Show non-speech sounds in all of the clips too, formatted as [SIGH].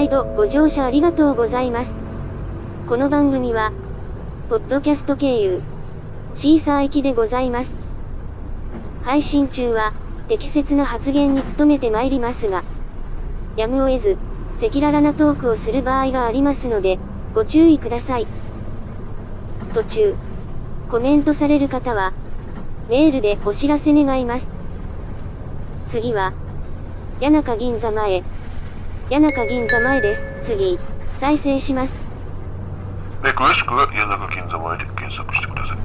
毎度ご乗車ありがとうございます。この番組は、ポッドキャスト経由、シーサー行きでございます。配信中は、適切な発言に努めてまいりますが、やむを得ず、赤裸々なトークをする場合がありますので、ご注意ください。途中、コメントされる方は、メールでお知らせ願います。次は、谷中銀座前。谷中銀座前です。次、再生します。え詳しくは谷中金座前で検索してください。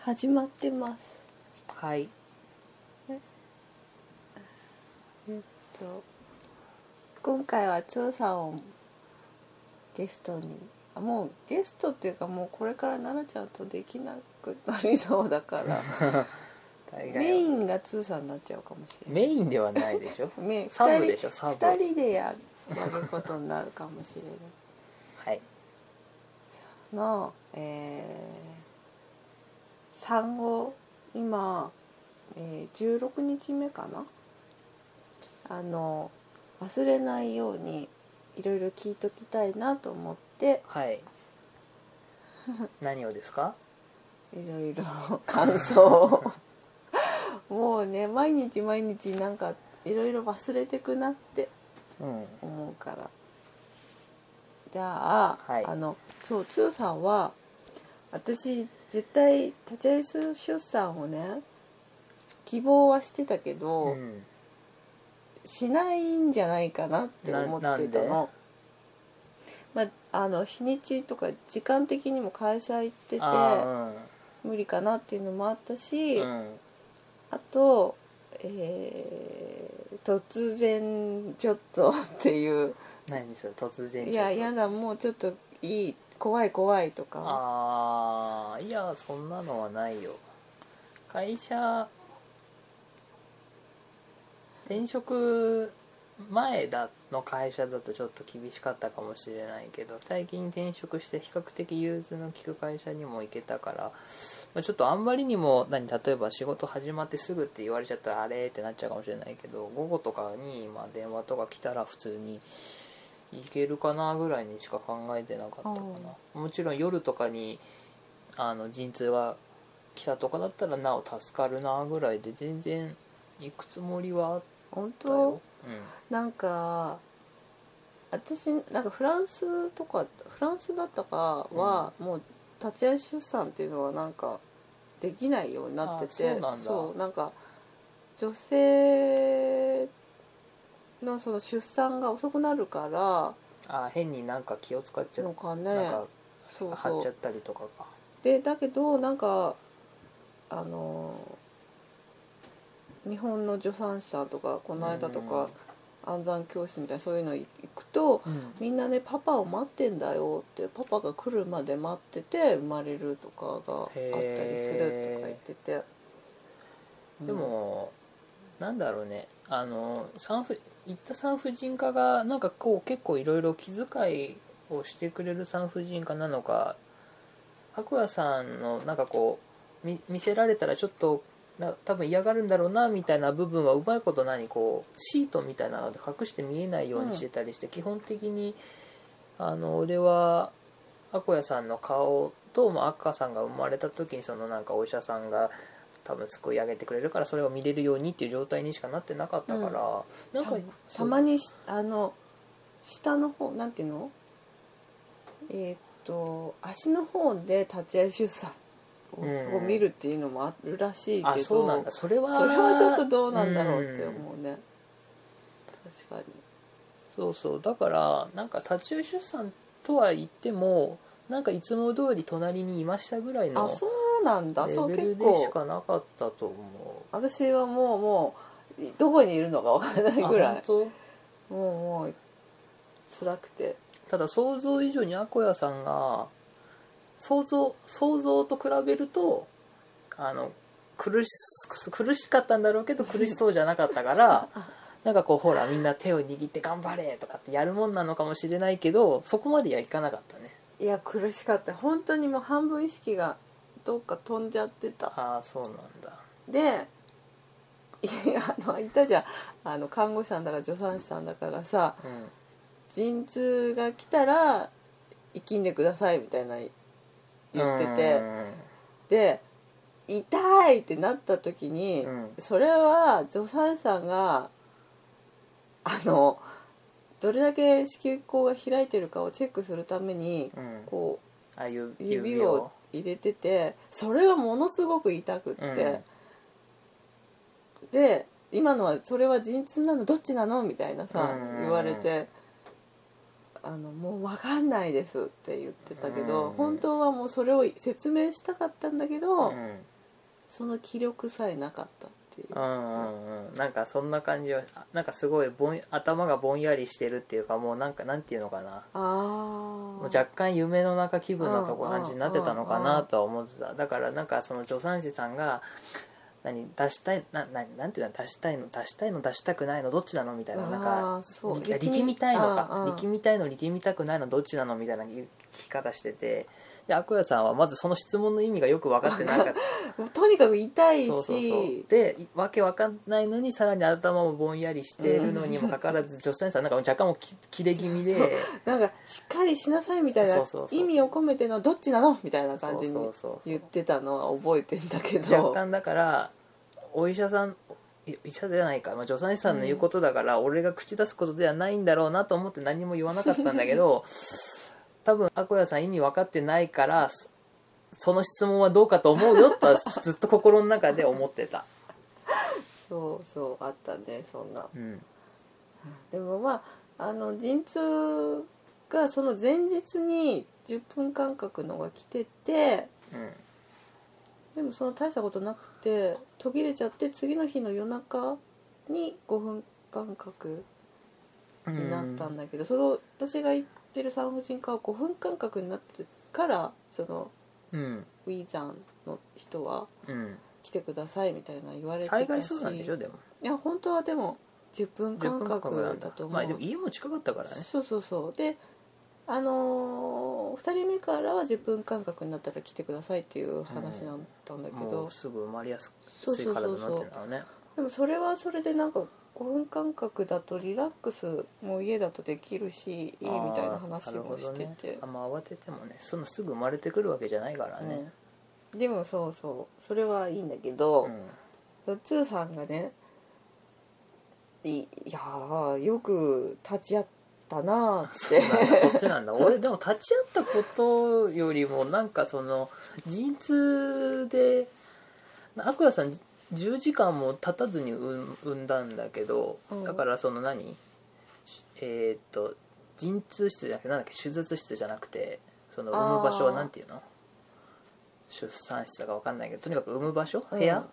始まってますはいえ？っと今回はつーさんをゲストにあもうゲストっていうかもうこれから奈々ちゃんとできなくなりそうだから。[LAUGHS] 大概は。メインがつーさんになっちゃうかもしれない。メインではないでしょ。メイン。サブでしょ。サブ。2人でややることになるかもしれない。はい。の、えー、産後今、えー、16日目かな。あの忘れないようにいろいろ聞いときたいなと思ってはい。何をですか？いろいろ。感想。を [LAUGHS] もうね毎日毎日なんかいろいろ忘れてくなってうん。思うから。じゃあ、はい。あのそうつーさんは私絶対立ち会い出産をね希望はしてたけど、うん。しないんじゃないかなって思ってたの。まあ、あの日にちとか時間的にも会社行っててあ無理かなっていうのもあったし、ーうん。あと、えー突然ちょっとっていう。何それ突然いやちょっと。やだもうちょっといい怖い怖いとか。ああいやそんなのはないよ。会社転職前だの会社だとちょっと厳しかったかもしれないけど最近転職して比較的融通の利く会社にも行けたから、まあ、ちょっとあんまりにも何例えば仕事始まってすぐって言われちゃったらあれってなっちゃうかもしれないけど午後とかにまあ電話とか来たら普通に行けるかなぐらいにしか考えてなかったかな。もちろん夜とかにあの陣痛が来たとかだったらなお助かるなぐらいで全然行くつもりはあっ本たよ。当、なんか私なんかフランスとかフランスだったかは、もう立ち会い出産っていうのはなんかできないようになってて。あそうなんだ。そうなんか女性のその出産が遅くなるからあ変になんか気を使っちゃう。のかね。なんかそうそう。張っちゃったりとかか。でだけどなんかあの日本の助産師さんとかこの間とか、安産教室みたいなそういうの行くとうん。みんなねパパを待ってんだよってパパが来るまで待ってて生まれるとかがあったりするとか言ってて。でも、なんだろうね。あの産婦行った産婦人科がなんかこう結構いろいろ気遣いをしてくれる産婦人科なのかアクアさんのなんかこう見見せられたらちょっとな多分嫌がるんだろうなみたいな部分はうまいこと何こうシートみたいなので隠して見えないようにしてたりして、基本的にあの俺はアコヤさんの顔と、まあ、アッカさんが生まれた時にそのなんかお医者さんが多分すくい上げてくれるからそれを見れるようにっていう状態にしかなってなかったから、なんかたたまにしあの下の方なんていうの？えーっと足の方で立ち会い出産を見るっていうのもあるらしいけど、あそうなんだ。それはそれはちょっとどうなんだろうって思うね、確かに。そうそう。だからなんか立ち会い出産とは言ってもなんかいつも通り隣にいましたぐらいのあそうなんだ。そうレベル結構。でしかなかったと思う。私はもうもうどこにいるのかわからないぐらい。もうもう辛くて。ただ想像以上にアコヤさんが想像想像と比べるとあの苦し苦しかったんだろうけど苦しそうじゃなかったから [LAUGHS] なんかこうほらみんな手を握って頑張れとかってやるもんなのかもしれないけどそこまではいかなかったね。いや苦しかった。本当にもう半分意識がどっか飛んじゃってた。ああそうなんだ。で [LAUGHS] いやあのいたじゃん。あの看護師さんだか助産師さんだかがさうん。陣痛が来たら生きんでくださいみたいな言っててで痛いってなった時に、うん。それは助産師さんがあのどれだけ子宮口が開いてるかをチェックするためにうん。うんこう指を。入れててそれはものすごく痛くって、で今のはそれは陣痛なの？どっちなの？みたいなさうん。言われてあのもう分かんないですって言ってたけどうん。本当はもうそれを説明したかったんだけどうん。その気力さえなかったっていう。うんうんうん。なんかそんな感じはあなんかすごいぼん頭がぼんやりしてるっていうかもうなんかなんていうのかな。あもうあ若干夢の中気分なとこうん感じになってたのかなとは思ってた。だからなんかその助産師さんが何出したいなななんていうの出したいの出したいの出したくないのどっちなのみたいななんあか力力みたいのか力みたいの力みたくないのどっちなのみたいな聞き方しててでアクヤさんはまずその質問の意味がよく分かってなかった。[LAUGHS] とにかく痛いし。そうそうそう。でわけわかんないのにさらに頭もぼんやりしてるのにもかかわらず助産師さんなんか若干も切れ気味で。そう。なんかしっかりしなさいみたいな意味を込めてのどっちなのみたいな感じに言ってたのは覚えてんだけど。若干だからお医者さんい医者じゃないか、まあ、助産師さんの言うことだから、俺が口出すことではないんだろうなと思って何も言わなかったんだけど [LAUGHS] 多分アコヤさん意味分かってないからそその質問はどうかと思うよとは [LAUGHS] ずっと心の中で思ってた、そうそうあったねそんな。うん。でもまああの陣痛がその前日に10分間隔のが来ててでもその大したことなくて途切れちゃって次の日の夜中に5分間隔うん、になったんだけど、その私が行ってる産婦人科は5分間隔になってからそのうん。ウィーザンの人はうん。来てくださいみたいな言われてたし。海外そうなんでしょでも。いや本当はでも10分10間分間隔なんだと思う、まあでも家も近かったからね。そうそうそう。であのー、2人目からは10分間隔になったら来てくださいっていう話だったんだけもど、うすぐ生まれやすそうそうそうそう。になってるのね。でもそれはそれでなんか5分間隔だとリラックスも家だとできるしいいみたいな話もしてどね。て、あんま慌ててもねそんなすぐ生まれてくるわけじゃないからね。うん。でもそうそう。それはいいんだけど、うん。ツーさんがねいいやーよく立ち会ったなーって。そっちなんだ。俺でも立ち会ったことよりもなんかその陣痛でアクアさん10時間も経たずに産産んだんだけど、うん。だからその何？しえーっと陣痛室じゃなくてなんだっけ手術室じゃなくてその産む場所はなんていうの？出産室だか分かんないけどとにかく産む場所？うん。部屋、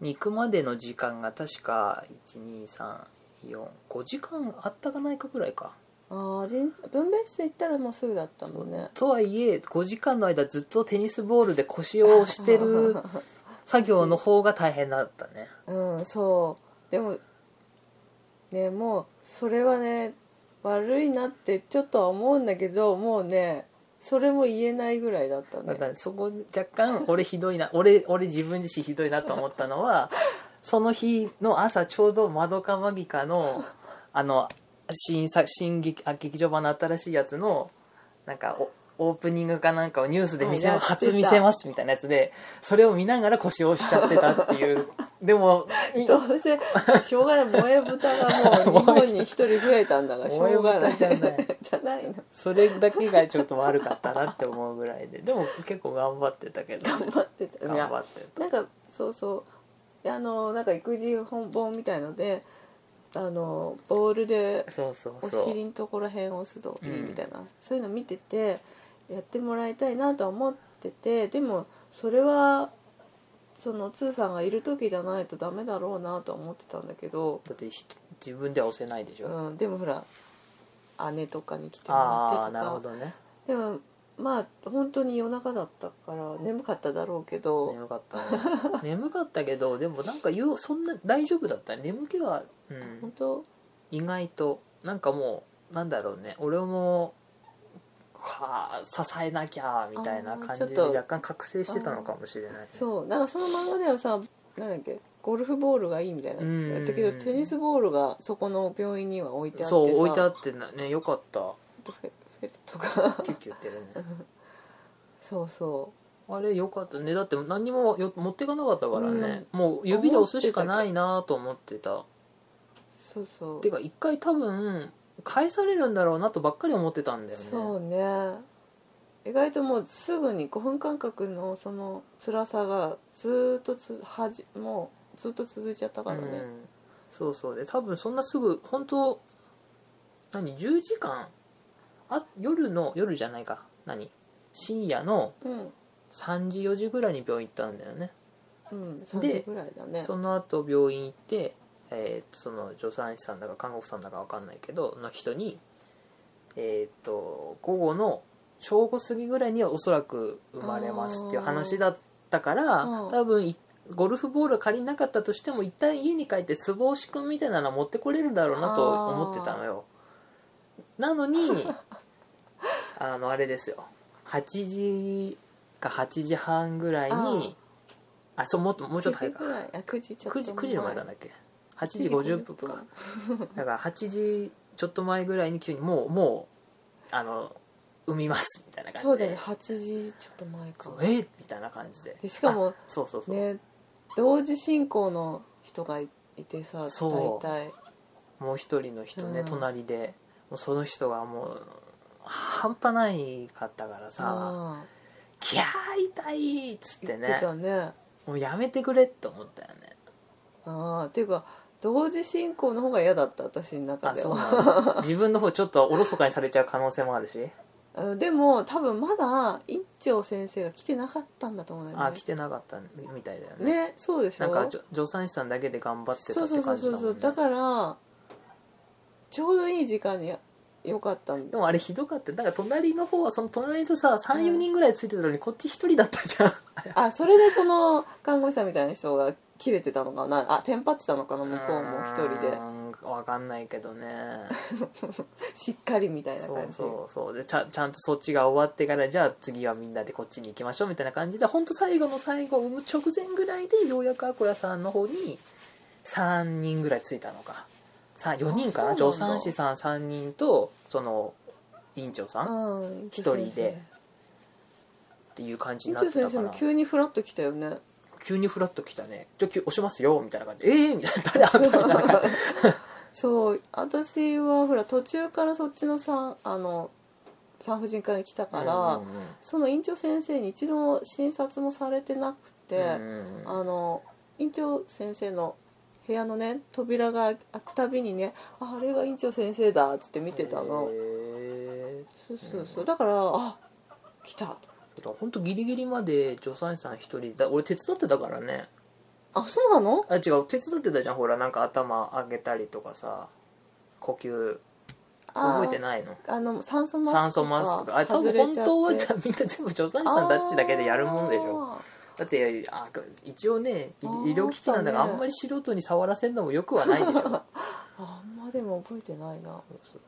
に行くまでの時間が確か12345時間あったかないかぐらいか。ああ分娩室行ったらもうすぐだったもんね。とはいえ5時間の間ずっとテニスボールで腰を押してる [LAUGHS] 作業の方が大変だったね。うんそう。でもねもうそれはね悪いなってちょっとは思うんだけどもうねそれも言えないぐらいだったね。だからそこ若干俺ひどいな俺俺自分自身ひどいなと思ったのは [LAUGHS] その日の朝ちょうど「まどかマギカの」あの新作新劇あ劇場版の新しいやつのなんかおオープニングかなんかをニュースで見せ初見せますみたいなやつでそれを見ながら腰を押しちゃってたっていう。[LAUGHS] でもどうせしょうがない萌え豚がもう [LAUGHS] 日本に一人増えたんだから [LAUGHS] しょうがないじゃない。じゃない。のそれだけがちょっと悪かったなって思うぐらいででも結構頑張ってたけど。頑張ってた。い頑や張ってた。なんかそうそうあのなんか育児本本みたいのであのボールでそうそうお尻のところ辺を押すといいみたいな、そういうの見ててやってもらいたいなとは思っててでもそれはそのツーさんがいる時じゃないとダメだろうなとは思ってたんだけど、だってひ自分では押せないでしょ、うん、でもほら姉とかに来てもらってとああなるほかどね。でもまあ本当に夜中だったから眠かっただろうけど、眠かったね。[LAUGHS] 眠かったけどでもなんか言うそんな大丈夫だったね。眠気は、うん。本、当？意外と。なんかもうなんだろうね。俺もはあ支えなきゃみたいな感じで若干覚醒してたのかもしれないね。そうなんかその漫画ではさなんだっけゴルフボールがいいみたいな。うん。やったけどテニスボールがそこの病院には置いてあってさ。そう置いてあってなねよかった。フェフェルトが。キュッキュ言ってるね。[LAUGHS] そうそあれよかったね。だって何にもよ持っていかなかったからね、もう指で押すしかないなと思ってた。うそうそう。てか一回多分返されるんだろうなとばっかり思ってたんだよね。そうね。意外ともうすぐに5分間隔のその辛さがずーっとつはじもうずっと続いちゃったからね、うん、そうそう。で多分そんなすぐ本当何10時間？あ夜の夜じゃないか。何？深夜のうん。3時4時ぐらいに病院行ったんだよね。うん3で時ぐらいだね。その後病院行って、えーとその助産師さんだか看護婦さんだか分かんないけどの人にえっ、と午後の正午過ぎぐらいにはおそらく生まれますっていう話だったからうん。多分いゴルフボール借りなかったとしても一旦家に帰ってつぼ押し君みたいなの持ってこれるだろうなと思ってたのよ。なのに [LAUGHS] あのあれですよ。8時か8時半ぐらいにあそうもっともうちょっと9時早いか。ぐらい。あ9時ちょっと9時 ,9 時の前なんだっけ？8 9時50分か。だから8時ちょっと前ぐらいに急にもうもうあの産みますみたいな感じで。そうだね8時ちょっと前か。えみたいな感じで。でしかもあそうそうそう、ね同時進行の人がいてさそう。大体。もう一人の人ね、うん。隣で。もうその人がもう半端ないかったからさあ「キャー痛い!」っつって言ってねたねもうやめてくれって思ったよね。ああっていうか同時進行の方が嫌だった私の中あそうではなんだ。[LAUGHS] 自分の方ちょっとおろそかにされちゃう可能性もあるし。うんでも多分まだ院長先生が来てなかったんだと思うんだよね。あ来てなかったみたいだよね。ねそうでしょ？なんか助産師さんだけで頑張ってたそうそうそって感うそうそうじだもんねだからちょうどいい時間によかったんだ。でもあれひどかった。だから隣の方はその隣とさ34人ぐらいついてたのにこっち1人だったじゃん。あそれでその看護師さんみたいな人が切れてたのかな？あテンパってたのかな？向こうも一人で。うーんわかんないけどね。[LAUGHS] しっかりみたいな感じ。そうそうでちゃちゃんとそっちが終わってからじゃあ次はみんなでこっちに行きましょうみたいな感じで本当最後の最後産む直前ぐらいでようやくアコヤさんの方に3人ぐらいついたのか。さ4人かな？助産師さん3人とその院長さんっうん一人で。ていう感じに院長先生もな。ってたから急にフラッと来たよね急にフラッと来たね「じゃあ押しますよ」みたいな感じで「ええー!」みたいな「誰あんた」みたいな感じ [LAUGHS] そう。私はほら途中からそっちの産あの産婦人科に来たから、うんうんその院長先生に一度も診察もされてなくて、うんうんうん。あの院長先生の部屋のね扉が開くたびにね「ああれが院長先生だ」っつって見てたの、へそうそうそう。だからあ来たー本当ギリギリまで助産師さん一人だ俺手伝ってたからね。あそうなの？あ違う手伝ってたじゃん。ほらなんか頭上げたりとかさ呼吸。あ覚えてないの？あの酸素マスク酸素マスクとか。あれ多分本当はじゃあみんな全部助産師さんたちだけでやるもんでしょ。だってあ一応ね医療機器なんだからねあんまり素人に触らせるのもよくはないでしょ。そうああんまでも覚えてないな。そう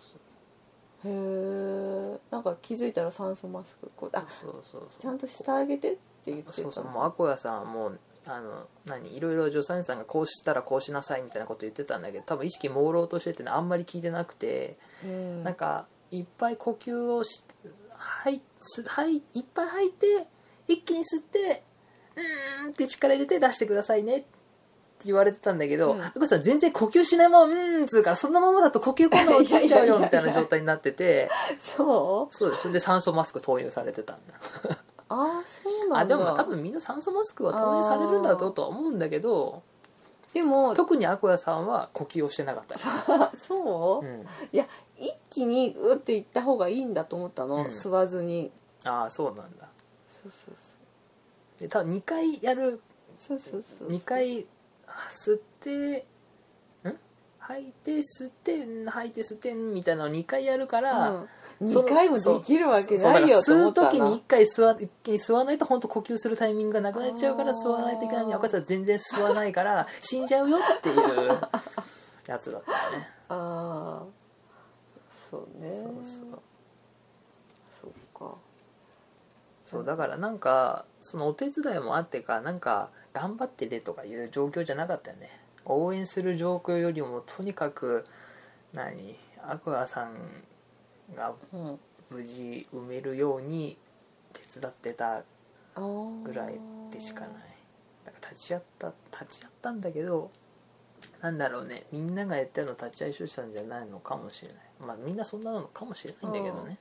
へえなんか気づいたら酸素マスクこうあそうそうそうちゃんとしてあげてって言ってたそうそうもうアコヤさんもうあの何いろいろ助産師さんがこうしたらこうしなさいみたいなこと言ってたんだけど多分意識朦朧としててねあんまり聞いてなくて、うんなんかいっぱい呼吸をしはいすはいいっぱい吐いて一気に吸ってうーんって力入れて出してくださいねって言われてたんだけど、うん。アコヤさん全然呼吸しないままうーんっつうからそのままだと呼吸困難落ちちゃうよみたいな状態になってて [LAUGHS] そう？そうです。それで酸素マスク投入されてたんだ。[LAUGHS] ああそうなんだ。あでも多分みんな酸素マスクは投入されるんだろうとは思うんだけどでも特にアコヤさんは呼吸をしてなかった、[LAUGHS] そう、うん、いや一気にうっていった方がいいんだと思ったの、うん。吸わずに。ああそうなんだ。そうそうで多分2回やる。そうそうそうそう。2回吸ってん？吐いて吸ってん吐いて吸ってんみたいなのを2回やるから、うん、その2回もできるわけそうないよとそう思ったな時に1回吸わ一気に吸わないと本当呼吸するタイミングがなくなっちゃうからあー。吸わないといけないのに赤さん全然吸わないから死んじゃうよっていう。やつだったよねああそうね。そうそうそっかそうだからなんかそのお手伝いもあってかなんか頑張ってねとかいう状況じゃなかったよね。応援する状況よりもとにかく何アクアさんがうん。無事埋めるように手伝ってたぐらいでしかない。だから立ち会った立ち会ったんだけどなんだろうね。みんながやったの立ち会いしたんじゃないのかもしれない。まあみんなそんなのかもしれないんだけどね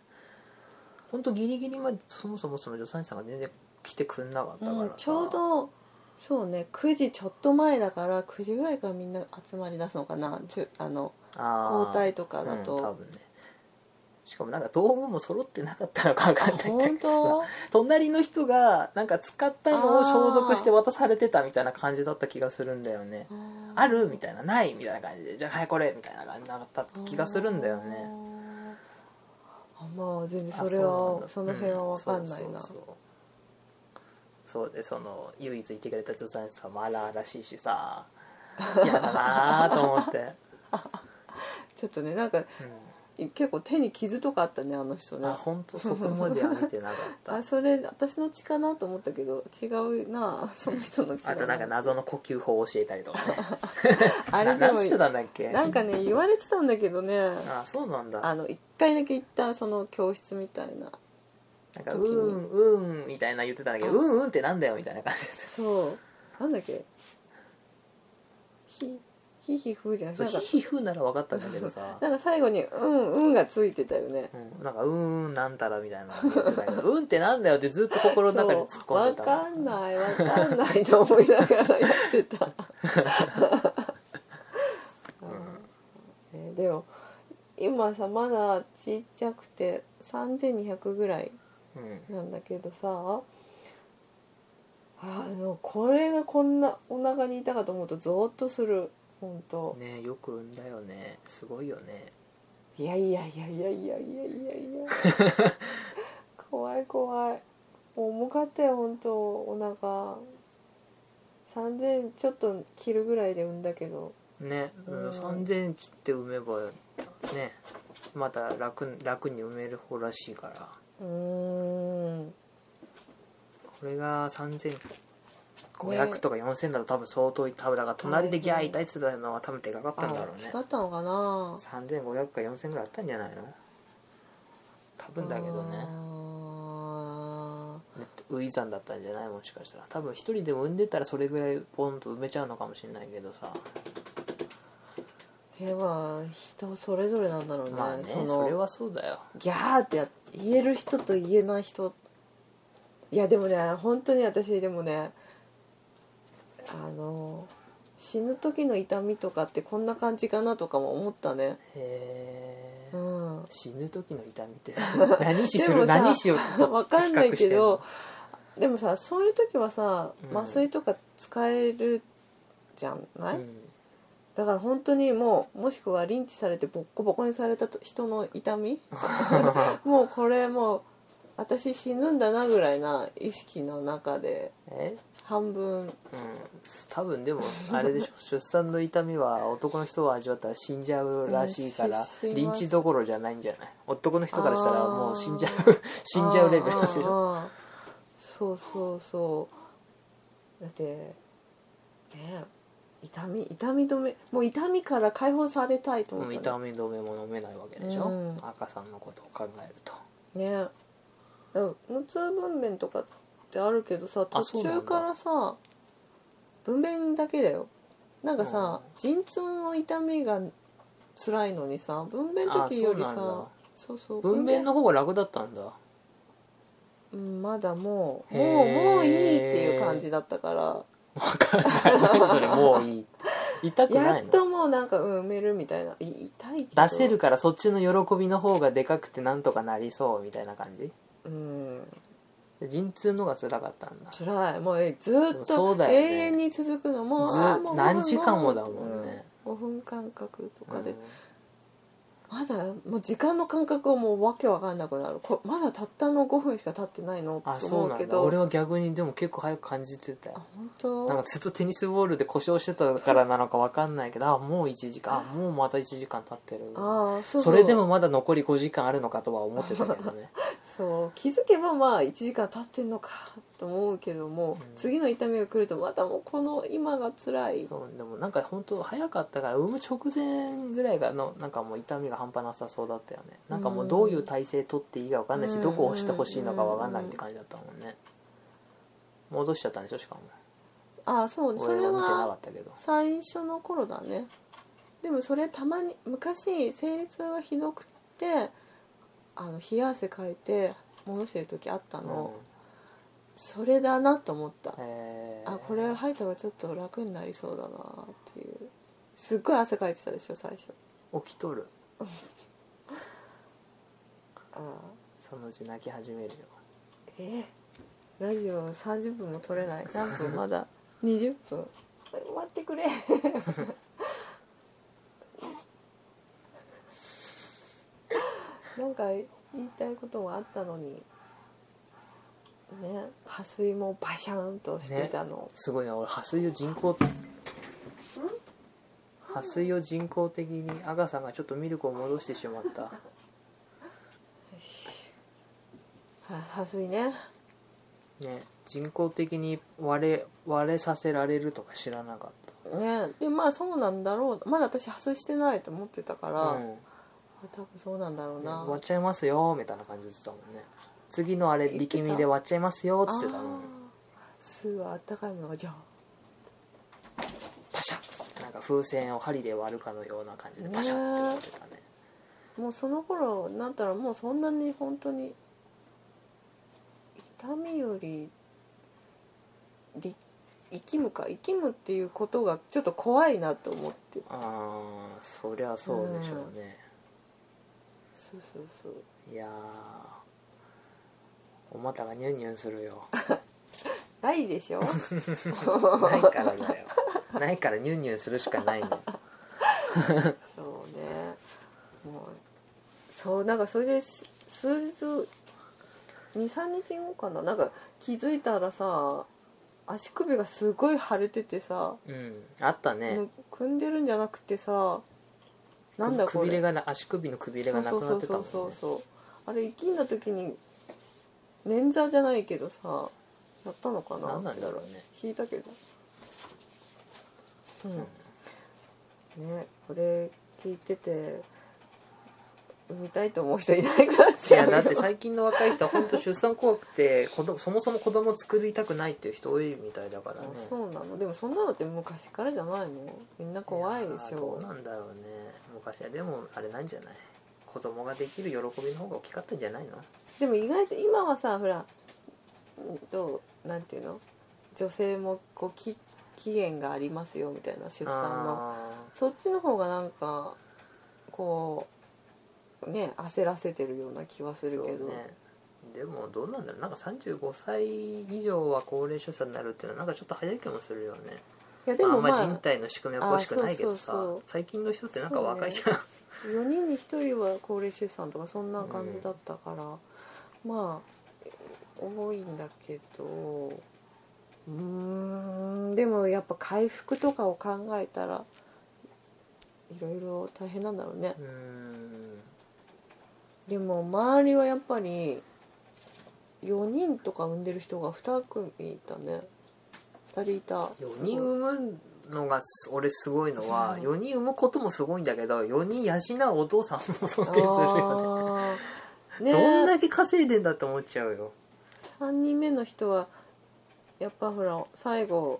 ほんとギリギリまでそもそもその助産師さんが全然来てくんなかったからさ、うんちょうどそうね9時ちょっと前だから9時ぐらいからみんな集まり出すのかな。あの交代とかだと。うん多分ね。しかもなんか道具も揃ってなかったのか分かんないんだけ本ど当？さ隣の人がなんか使ったのを消毒して渡されてたみたいな感じだった気がするんだよね。ある？みたいな。ない？みたいな感じで。じゃあはいこれ。みたいな感じだった気がするんだよねあまあ全然あそれはその辺は分かんないな、うんそう。でその唯一いてくれた助産師さんも荒々しいしさ。[LAUGHS] 嫌だなと思って、[LAUGHS] ちょっとねなんかう結構手に傷とかあったねあの人ん、ね。あ本当？[LAUGHS] そこまでは見てなかった。あそれ私の血かなと思ったけど違うな [LAUGHS] その人の血だあとなんか謎の呼吸法を教えたりとかね。[LAUGHS] あれでもななんつってたんだっけ？なんかね言われてたんだけどね。あそうなんだ。あの一回だけ行ったその教室みたいな。なんか「時に。うんうん」みたいな言ってたんだけど「ううんうん」ってなんだよみたいな感じで。そう。なんだっけ？ひひひふじゃない。なんか皮膚なら分かったんだけどさ。[LAUGHS] なんか最後に「うんうん」がついてたよね。うん。なんか「うーんなんたら」みたいなの言ってたけど「うん」ってなんだよってずっと心の中で突っ込んでた。そうわかんない。わかんないと思いながらやってた、[LAUGHS] うん。ねでも今さまだちっちゃくて3200ぐらいうん。なんだけどさあのこれがこんなお腹にいたかと思うとゾーッとする本当。ねよく産んだよね。すごいよね。いやいやいやいやいやいやいや。い [LAUGHS] や怖い怖い。重かったよ本当。お腹。3000ちょっと切るぐらいで産んだけど。ね、うん。3000切って産めばねまた楽楽に産める方らしいから。うーん。これが3500とか4000だと多分相当多分だから隣でギャー痛いって言ってたのは多分でかかったんだろうね。あだったのかな3500か4000ぐらいあったんじゃないの？多分だけどね。あウイザンだったんじゃない？もしかしたら。多分一人でも産んでたらそれぐらいポンと埋めちゃうのかもしれないけどさ。ーでは人それぞれなんだろうね,、まあねそのそれはそうだよ。ギャーってや言える人と言えない人。いやでもね本当に私でもねあの死ぬ時の痛みとかってこんな感じかなとかも思ったね。へえうん。死ぬ時の痛みって。[LAUGHS] 何死する？何死をわかんないけど比でもさそういう時はさうん。麻酔とか使えるじゃない、較してん。のだから本当にもうもしくはリンチされてボッコボコにされたと人の痛み？[LAUGHS] [LAUGHS] もうこれもう私死ぬんだなぐらいな意識の中でえ？半分。うん。多分でもあれでしょ。[LAUGHS] 出産の痛みは男の人が味わったら死んじゃうらしいから、うんし死にますリンチどころじゃないんじゃない？男の人からしたらもう死んじゃう [LAUGHS] 死んじゃうレベルでしょ。あーあー。そうそうそう。だってね痛み痛み止めもう痛みから解放されたいと思もうった、痛み止めも飲めないわけでしょ、うん。赤さんのことを考えると。ねうん無痛分娩とかってあるけどさあ途そうなんだ。中からさ分娩だけだよ。なんかさ、陣痛の痛みが辛いのにさ分娩の時よりさあそうなんだ。そうそう。分娩の方が楽だったんだ。うんまだもうへー。もうもういいっていう感じだったから。わかんない。何 [LAUGHS] それもういい。痛くやないの？っともうなんかうん埋めるみたいな。い痛いけど。出せるからそっちの喜びの方がでかくてなんとかなりそうみたいな感じ？うん。陣痛のが辛かったんだ。辛い。もうえずっそうと永だよね。遠に続くの。もうずあーもう何時間もだもんね、5分間隔とかで、うんまだもう時間の感覚がもうわけわかんなくなる。こまだたったの5分しか経ってないのあとそうなんだ。俺は逆にでも結構早く感じてたあよ本当？なんかずっとテニスボールで故障してたからなのか分かんないけどあもう1時間。あもうまた1時間経ってる。ああそうそれでもまだ残り5時間あるのかとは思ってたけどね。[LAUGHS] そう。気づけばまあ1時間経ってんのかと思うけども、うん。次の痛みが来るとまたもうこの今が辛い。そうでもなんか本当早かったから産む直前ぐらいがのなんかもう痛みが半端なさそうだったよね。なんかもうどういう体勢取っていいか分かんないし、うん。どこを押してほしいのか分かんないって感じだったもんね。戻しちゃったんでしょしかも。ああそうそれ俺は見てなかはったけど。最初の頃だね。でもそれたまに昔生理痛がひどくてあの冷や汗かいて戻してる時あったの、それだなと思った、えー。あこれ吐いた方がちょっと楽になりそうだなっていう。すっごい汗かいてたでしょ最初。起きとる。[LAUGHS] ああそのうち泣き始めるよ。えーラジオ30分も撮れない。何分まだ20分待ってくれ。[LAUGHS] なんか言いたいことがあったのにね破水もバシャンとしてたの、すごいな。俺破水を人工破水を人工的にアガさんがちょっとミルクを戻してしまった。[LAUGHS] は破水ね。ね人工的に割れ割れさせられるとか知らなかっねでまあそうなんだろう。まだ私破水してないと思ってたから、た、うん。あ多分そうなんだろうな、割っちゃいますよみたいな感じで言ってたもんね次のあれ力みで割っちゃいますよっつってた。すぐあったかいものがじゃあ。パシャ。ッつってなんか風船を針で割るかのような感じでパシャッって割ってたね。もうその頃になったらもうそんなに本当に痛みよりり生きむか。生きむっていうことがちょっと怖いなと思って。ああそりゃそうでしょうね、そうそうそう。いやーお股がニュンニュンするよ。[LAUGHS] ないでしょ？ないからだよ。ないからニュンニュンするしかないの。[LAUGHS] そうね。もうそうなんかそれで数日23日後かな？なんか気づいたらさ足首がすごい腫れててさ、うんあったね。む組んでるんじゃなくてさなんだこれ？くびれがな足首のくびれがなくなってたもんね。そうそうそうそう。あれ生きんだ時に捻挫じゃないけどさやったのかな何なんだろうね。引いたけど。う。んねこれ聞いてて産みたいと思う人いなくなっいちゃうよ。やだって最近の若い人は本当出産怖くて子供そもそも子供作りたくないっていう人多いみたいだからね。あそうなの。でもそんなのって昔からじゃないの？みんな怖いでしやーどょうなんだろうね。昔はでもあれなんじゃない？子供ができる喜びの方が大きかったんじゃないの？でも意外と今はさほらうんとなんていうの？女性もこうき期限がありますよみたいな出産の。あそっちの方がなんかこうね焦らせてるような気はすーるけど、ね。でもどうなんだろう。なんか35歳以上は高齢出産になるっていうのはなんかちょっと早い気もするよね。いやでもままあ人体の仕組みは詳しくないけどさ。最近の人ってなんか若いじゃん、4人に1人は高齢出産とかそんな感じだったから、まあ多いんだけどうーんでもやっぱ回復とかを考えたらいろいろ大変なんだろうね。でも周りはやっぱり4人とか産んでる人が2組いたね。2人いた。4人産むのがす俺すごいのはうん。4人産むこともすごいんだけど4人養うお父さんも尊敬するよねねどんだけ稼いでんだって思っちゃうよ。3人目の人はやっぱほら最後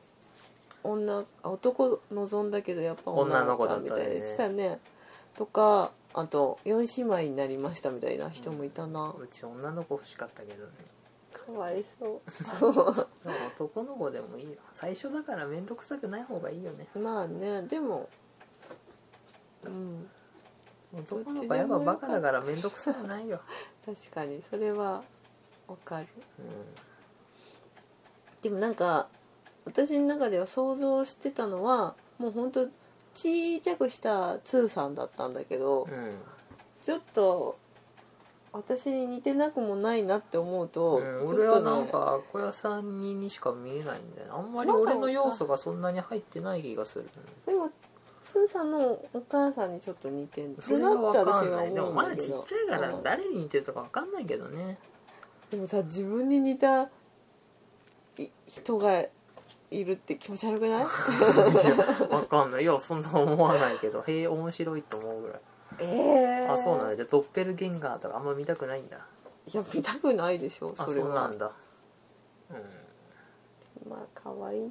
女あ男望んだけどやっぱ女の子だみたいな言ってたよね。とかあと4姉妹になりましたみたいな人もいたな、うち女の子欲しかったけどね。かわいそう。でも男の子でもいいよ。最初だから面倒くさくない方がいいよね。まあねでもうん男の子はやっぱバカだから面倒くさくないよ、[LAUGHS] 確かにそれはわかる。うでもなんか私の中では想像してたのはもうほんとちっちゃくしたツーさんだったんだけどんうん。ちょっと私に似てなくもないなって思うと、うん、俺はなんか小屋さんににしか見えないんだよねあんまり俺の要素がそんなに入ってない気がする、でもスーさんのお母さんにちょっと似てるそれが分かんない。でもまだちっちゃいからうん。誰に似てるとか分かんないけどね。でもさ自分に似たい人がいるって気持ち悪くない？いや分かんない。いやそんな思わないけど。へえ面白いと思うぐらい。ええあそうなんだ。じゃあドッペルゲンガーとかあんま見たくないんだ。いや見たくないでしょあそれは。そうなんだ。うまあ可愛いね。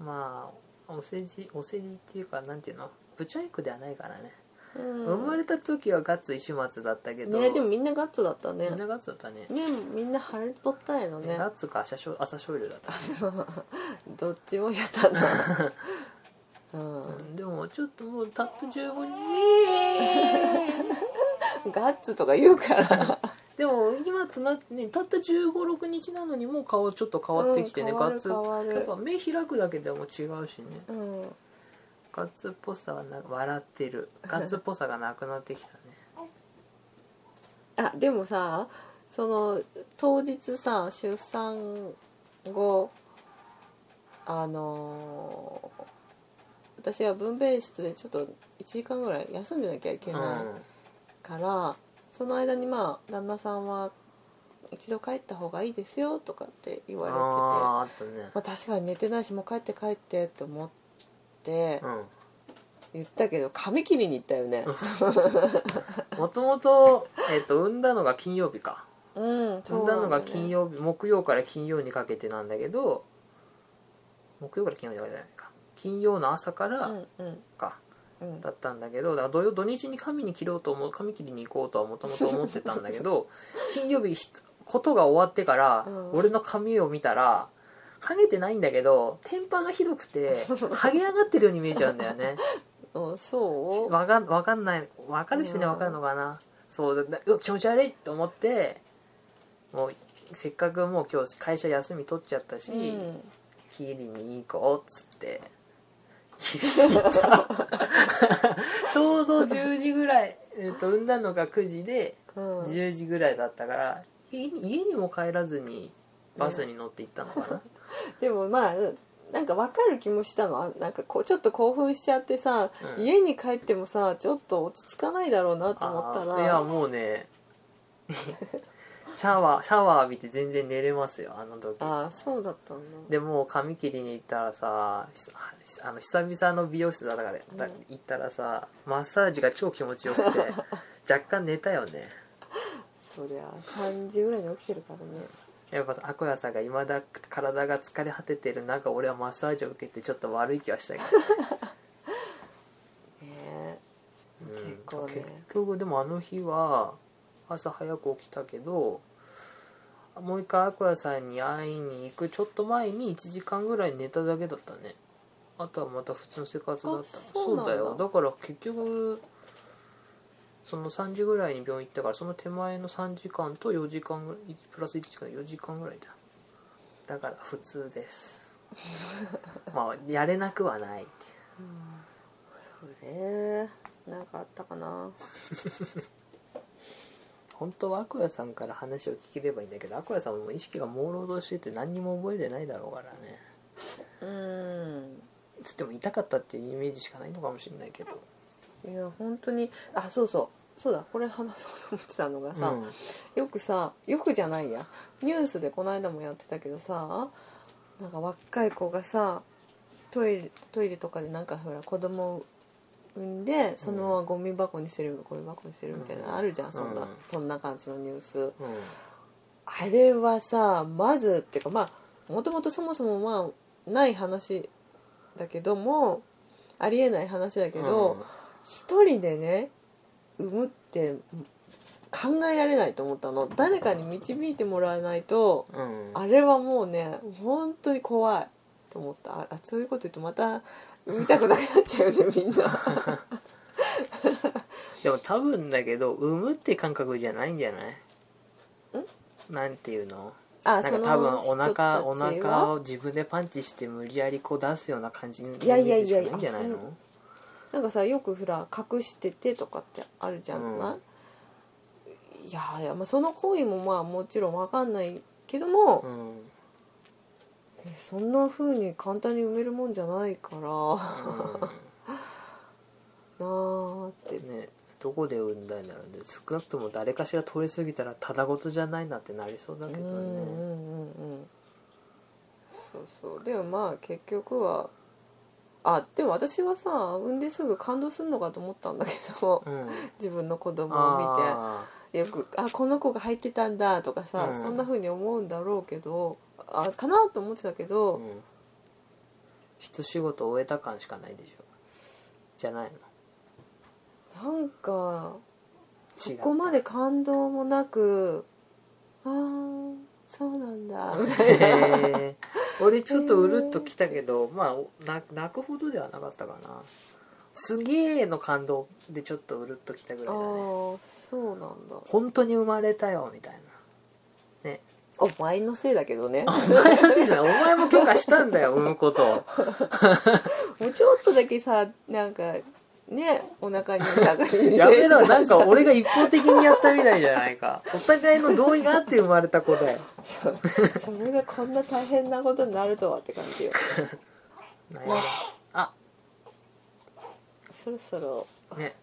んまあお世辞お世辞っていうかなんていうの？ブチャイクではないからね、うん。生まれた時はガッツ石松だったけど、ねでもみんなガッツだったね。みんなガッツだったね。ねみんなハリポッターやのねガッツか朝ショ朝ショイルだった、[LAUGHS] どっちも嫌だな。[LAUGHS] うん。うんでもちょっともうたった15日ガッツとか言うからでも今となってねたった1 5 6日なのにもう顔ちょっと変わってきてね、うんガッツ。やっぱ目開くだけでも違うしね。うん。ガッツっぽさはな笑ってる。ガッツっぽさがなくなってきたね。[LAUGHS] あでもさその当日さ出産後あのー私は分娩室でちょっと1時間ぐらい休んでなきゃいけうんないから、その間にまあ旦那さんは一度帰った方がいいですよとかって言われててあね。まあ、確かに寝てないしもう帰って帰ってって思ってうん。言ったけど髪切りに行ったよね。もともと、えっと産んだのが金曜日か。うん産んだのが金曜曜日、木曜から金曜にかけてなんだけど木曜から金曜にかけてじゃないか。金曜の朝からうんうん。か、うんだったんだけどだから土日に髪に切ろうと思う髪切りに行こうとはもともと思ってたんだけど [LAUGHS] 金曜日ひことが終わってから、うん。俺の髪を見たらハゲてないんだけど天パがひどくてハゲ上がってるように見えちゃうんだよね。[LAUGHS] うんそう？わかんわかんないわかる人にはわかるのかな、そうだだうわ気持ち悪いと思ってもうせっかくもう今日会社休み取っちゃったし、うん。切りに行こうっつって [LAUGHS] ちょうど10時ぐらい、えっと産んだのが9時でうん。10時ぐらいだったから家に家にも帰らずにバスに乗って行ったのかな、[LAUGHS] でもまあなんか分かる気もしたの。あなんかこうちょっと興奮しちゃってさ、うん。家に帰ってもさちょっと落ち着かないだろうなと思ったら。いやもうねシャワーシャワー浴びて全然寝れますよあの時。ああそうだったんだ。でもう髪切りに行ったらさひあの久々の美容室だからだ行ったらさマッサージが超気持ちよくて [LAUGHS] 若干寝たよね。そりゃ3時ぐらいに起きてるからね。やっぱアコヤさんがいまだ体が疲れ果ててる中俺はマッサージを受けてちょっと悪い気はしたけど、[LAUGHS] ねうん。結構ね。結局でもあの日は朝早く起きたけどもう一回アコヤさんに会いに行くちょっと前に1時間ぐらい寝ただけだったね。あとはまた普通の生活だったあそうだ。だよ。だから結局その3時ぐらいに病院行ったからその手前の3時間と4時間ぐらいプラス1時間4時間ぐらいだ。だから普通です。[LAUGHS] まあやれなくはないうね。なんかあったかな [LAUGHS] 本当はアクヤさんから話を聞ければいいんだけどアクヤさんも意識が朦朧としてて何にも覚えてないだろうからね。うん。つっても痛かったっていうイメージしかないのかもしれないけど。いや本当にあそうそう。そうだこれ話そうと思ってたのがさ、よくさよくじゃないや。ニュースでこの間もやってたけどさなんか若い子がさトイレトイレとかでなんかほら子供を産んでそのままゴミ箱に捨てるゴミ箱に捨てるみたいなのあるじゃんそんな、うん。そんな感じのニュース。うん。うんあれはさまずっていうかまあもともとそもそもまあない話だけどもありえない話だけど、一人でね産むって考えられないと思ったの。誰かに導いてもらわないとうん、あれはもうね本当に怖いと思った。ああそういうこと言うとまた産みたくなくなっちゃうよねみんな。[LAUGHS] でも多分だけど産むって感覚じゃないんじゃない？なんていうの？あなんか多分お腹お腹を自分でパンチして無理やりこう出すような感じのイメいージしかいやないんじゃないの？なんかさよくほら隠しててとかってあるじゃない、いやいや、まあ、その行為もまあもちろん分かんないけども、うん。えそんな風に簡単に埋めるもんじゃないから。なあって。ねどこで産んだんだろうね。少なくとも誰かしら通り過ぎたらただごとじゃないなってなりそうだけどね。うんうんうんうん。そうそう。でもまあ結局はあでも私はさ産んですぐ感動するのかと思ったんだけど。うん。自分の子供を見あてよくあこの子が入ってたんだとかさ、うん。そんな風に思うんだろうけどあかなと思ってたけーど、うん。一仕事終えた感しかないでしょ。じゃないなんかのそこまで感動もなくあーそうなんだ。みたいなへー。俺ちょっとうるっときたけど、まあな泣くほどではなかったかな。すげえの感動でちょっとうるっときたぐあらいだね。ーそうなんだ。本当に生まれたよみたいな。ねお前のせいだけどね。お前のせいじゃない。お前も許可したんだよ [LAUGHS] 産むこと。を [LAUGHS] もうちょっとだけさなんかねお腹に中にやめろなんか俺が一方的にやったみたいじゃないか。お互いの同意があって生まれた子だよそれがこんな大変なことになるとはって感じよ。[LAUGHS] あ。そろそろね。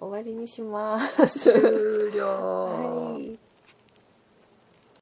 終わりにします。終了。はい